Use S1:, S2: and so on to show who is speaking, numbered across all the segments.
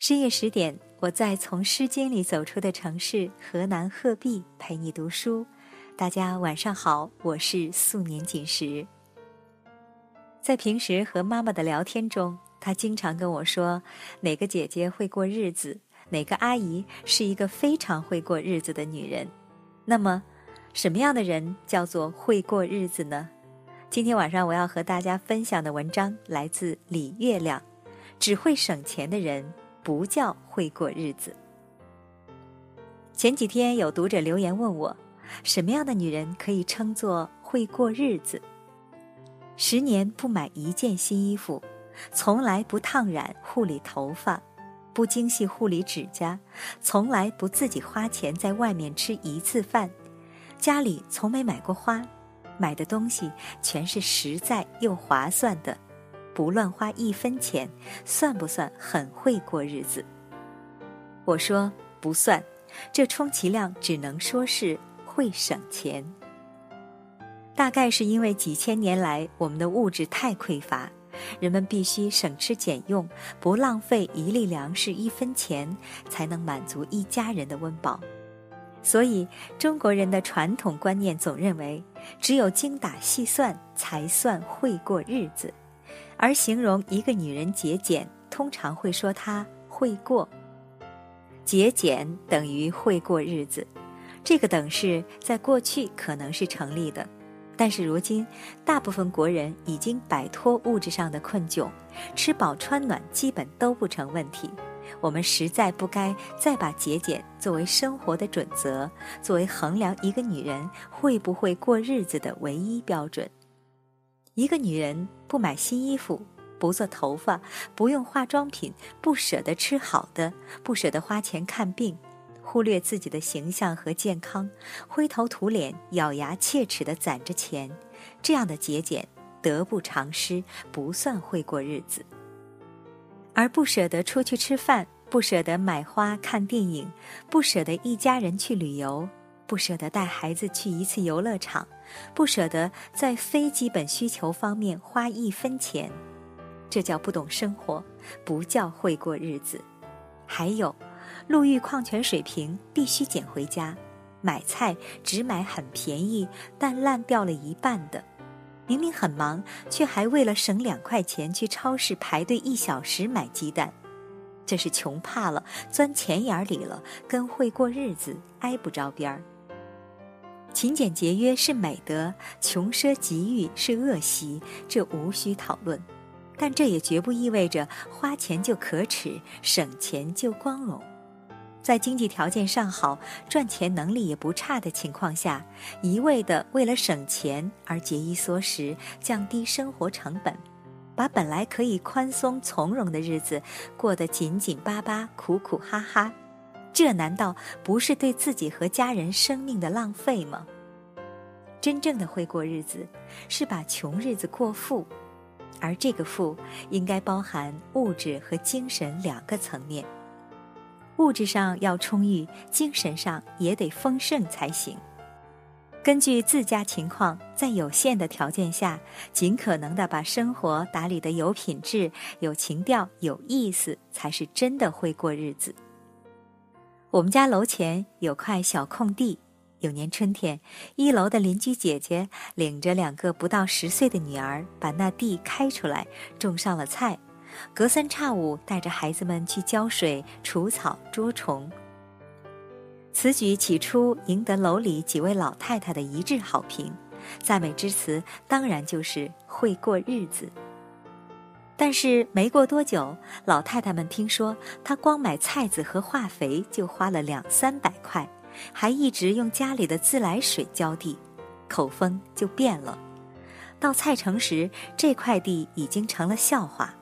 S1: 深夜十点，我在从《诗经》里走出的城市河南鹤壁陪你读书。大家晚上好，我是素年锦时。在平时和妈妈的聊天中，她经常跟我说哪个姐姐会过日子，哪个阿姨是一个非常会过日子的女人。那么，什么样的人叫做会过日子呢？今天晚上我要和大家分享的文章来自李月亮，只会省钱的人。不叫会过日子。前几天有读者留言问我，什么样的女人可以称作会过日子？十年不买一件新衣服，从来不烫染护理头发，不精细护理指甲，从来不自己花钱在外面吃一次饭，家里从没买过花，买的东西全是实在又划算的。不乱花一分钱，算不算很会过日子？我说不算，这充其量只能说是会省钱。大概是因为几千年来我们的物质太匮乏，人们必须省吃俭用，不浪费一粒粮食一分钱，才能满足一家人的温饱。所以中国人的传统观念总认为，只有精打细算才算会过日子。而形容一个女人节俭，通常会说她会过。节俭等于会过日子，这个等式在过去可能是成立的，但是如今大部分国人已经摆脱物质上的困窘，吃饱穿暖基本都不成问题。我们实在不该再把节俭作为生活的准则，作为衡量一个女人会不会过日子的唯一标准。一个女人不买新衣服，不做头发，不用化妆品，不舍得吃好的，不舍得花钱看病，忽略自己的形象和健康，灰头土脸、咬牙切齿地攒着钱，这样的节俭得不偿失，不算会过日子。而不舍得出去吃饭，不舍得买花看电影，不舍得一家人去旅游。不舍得带孩子去一次游乐场，不舍得在非基本需求方面花一分钱，这叫不懂生活，不叫会过日子。还有，路遇矿泉水瓶必须捡回家，买菜只买很便宜但烂掉了一半的，明明很忙，却还为了省两块钱去超市排队一小时买鸡蛋，这是穷怕了，钻钱眼里了，跟会过日子挨不着边儿。勤俭节约是美德，穷奢极欲是恶习，这无需讨论。但这也绝不意味着花钱就可耻，省钱就光荣。在经济条件尚好、赚钱能力也不差的情况下，一味的为了省钱而节衣缩食、降低生活成本，把本来可以宽松从容的日子过得紧紧巴巴、苦苦哈哈。这难道不是对自己和家人生命的浪费吗？真正的会过日子，是把穷日子过富，而这个富应该包含物质和精神两个层面。物质上要充裕，精神上也得丰盛才行。根据自家情况，在有限的条件下，尽可能的把生活打理得有品质、有情调、有意思，才是真的会过日子。我们家楼前有块小空地，有年春天，一楼的邻居姐姐领着两个不到十岁的女儿，把那地开出来，种上了菜，隔三差五带着孩子们去浇水、除草、捉虫。此举起初赢得楼里几位老太太的一致好评，赞美之词当然就是会过日子。但是没过多久，老太太们听说她光买菜籽和化肥就花了两三百块，还一直用家里的自来水浇地，口风就变了。到菜城时，这块地已经成了笑话。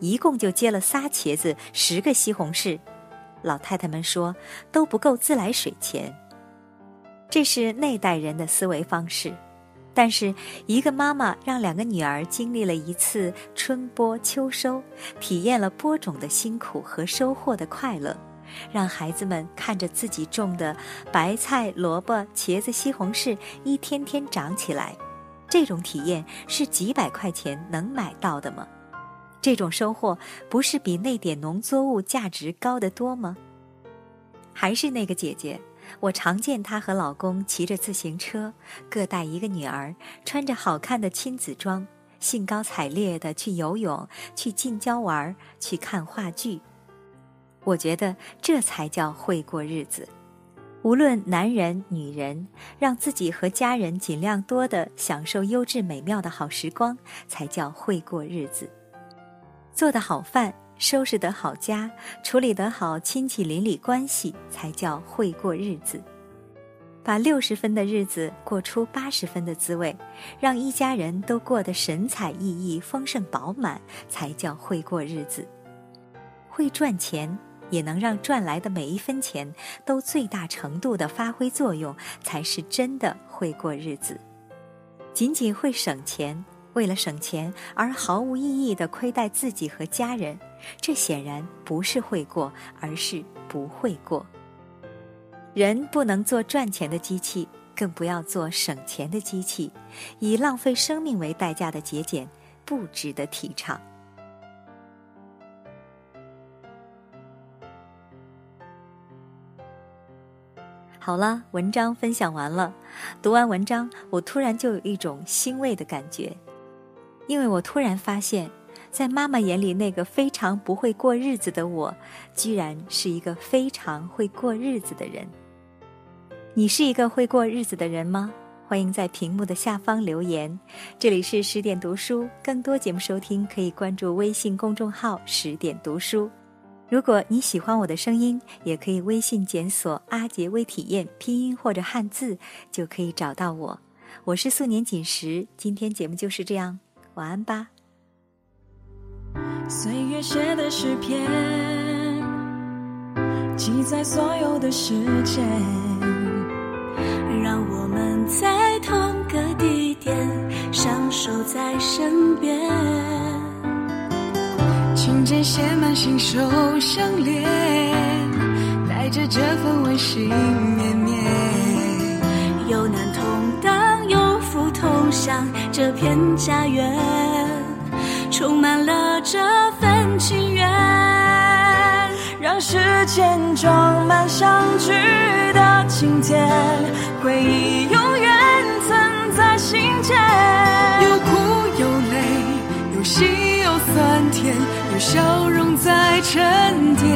S1: 一共就结了仨茄子，十个西红柿，老太太们说都不够自来水钱。这是那代人的思维方式。但是，一个妈妈让两个女儿经历了一次春播秋收，体验了播种的辛苦和收获的快乐，让孩子们看着自己种的白菜、萝卜、茄子、西红柿一天天长起来，这种体验是几百块钱能买到的吗？这种收获不是比那点农作物价值高得多吗？还是那个姐姐，我常见她和老公骑着自行车，各带一个女儿，穿着好看的亲子装，兴高采烈地去游泳、去近郊玩、去看话剧。我觉得这才叫会过日子。无论男人女人，让自己和家人尽量多的享受优质美妙的好时光，才叫会过日子。做的好饭，收拾得好家，处理得好亲戚邻里关系，才叫会过日子。把六十分的日子过出八十分的滋味，让一家人都过得神采奕奕、丰盛饱满，才叫会过日子。会赚钱，也能让赚来的每一分钱都最大程度的发挥作用，才是真的会过日子。仅仅会省钱。为了省钱而毫无意义的亏待自己和家人，这显然不是会过，而是不会过。人不能做赚钱的机器，更不要做省钱的机器。以浪费生命为代价的节俭，不值得提倡。好了，文章分享完了。读完文章，我突然就有一种欣慰的感觉。因为我突然发现，在妈妈眼里那个非常不会过日子的我，居然是一个非常会过日子的人。你是一个会过日子的人吗？欢迎在屏幕的下方留言。这里是十点读书，更多节目收听可以关注微信公众号“十点读书”。如果你喜欢我的声音，也可以微信检索“阿杰微体验”拼音或者汉字，就可以找到我。我是素年锦时，今天节目就是这样。晚安吧。
S2: 岁月写的诗篇，记载所有的时间，让我们在同个地点相守在身边。情节写满信手相连，带着这份温馨绵绵，同享。这片家园充满了这份情缘，让时间装满相聚的今天，回忆永远存在心间。有苦有泪，有喜有酸甜，有笑容在沉淀。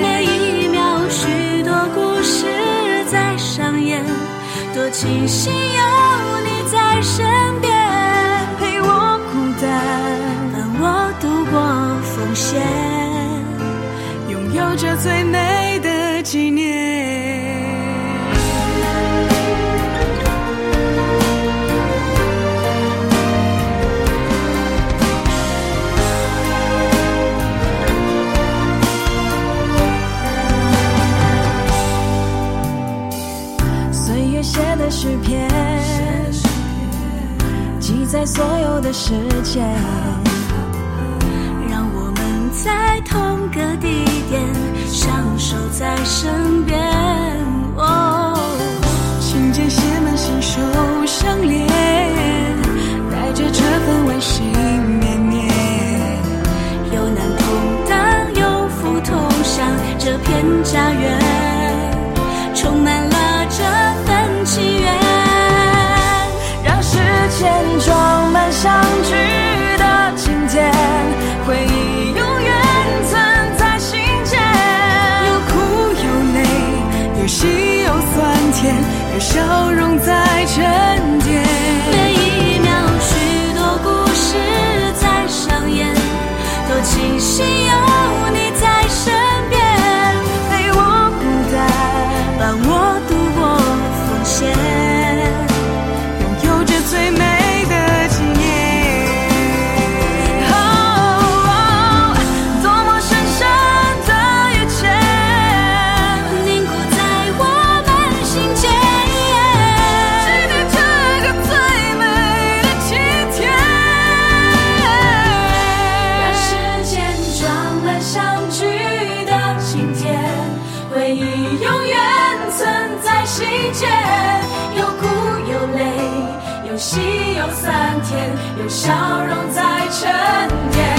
S2: 每一秒，许多故事在上演，多庆幸有你在身这。最美的纪念。岁月写的诗篇，记载所有的时间。让我们在同个地点，相守在身边。哦，情节写满心手相连，带着这份温馨绵绵。有难同当，有福同享，这片家园天有，笑容在沉淀。